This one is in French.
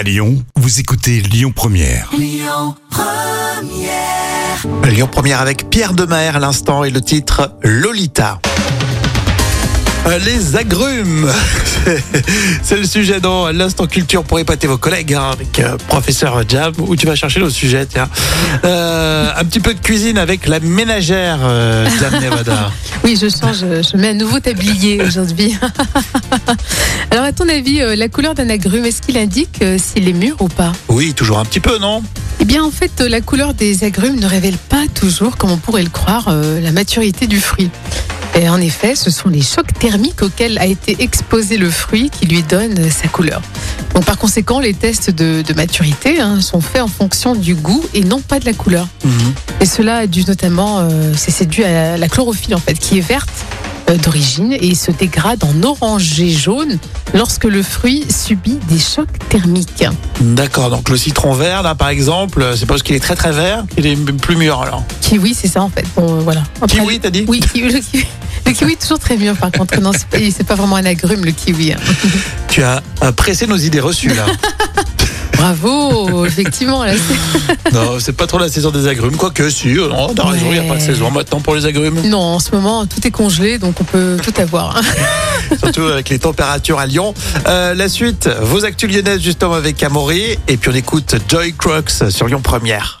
À Lyon, vous écoutez Lyon Première. Lyon Première avec Pierre Demer à l'instant et le titre Lolita. Euh, Les agrumes, c'est le sujet dans l'instant culture pour épater vos collègues hein, avec euh, professeur Jam où tu vas chercher le sujet. Tiens, Euh, un petit peu de cuisine avec la ménagère euh, Jam Nevada. Oui, je change, je mets un nouveau tablier aujourd'hui. Ton avis, euh, la couleur d'un agrume, est-ce qu'il indique euh, s'il est mûr ou pas Oui, toujours un petit peu, non Eh bien, en fait, euh, la couleur des agrumes ne révèle pas toujours, comme on pourrait le croire, la maturité du fruit. Et en effet, ce sont les chocs thermiques auxquels a été exposé le fruit qui lui donnent sa couleur. Donc, par conséquent, les tests de, de maturité hein, sont faits en fonction du goût et non pas de la couleur. Et cela a dû notamment, euh, c'est dû à la chlorophylle en fait, qui est verte d'origine et se dégrade en orangé jaune lorsque le fruit subit des chocs thermiques. D'accord, donc le citron vert, là, par exemple, c'est parce qu'il est très très vert qu'il est plus mûr, alors. Kiwi, c'est ça en fait. Bon, euh, voilà. Après, Kiwi, t'as dit Oui, kiwi, le kiwi. Le kiwi est toujours très mûr par contre. Non, c'est pas, vraiment un agrume le kiwi. hein. Tu as euh, pressé nos idées reçues, là. Bravo, effectivement. Là, non, c'est pas trop la saison des agrumes, quoique si, euh, non, t'as raison, il n'y a pas de saison maintenant pour les agrumes. non, en ce moment, tout est congelé, donc on peut tout avoir. hein. Surtout avec les températures à Lyon. Euh, la suite, vos actus lyonnaises justement avec Amaury. Et puis on écoute Joy Crocs sur Lyon Première.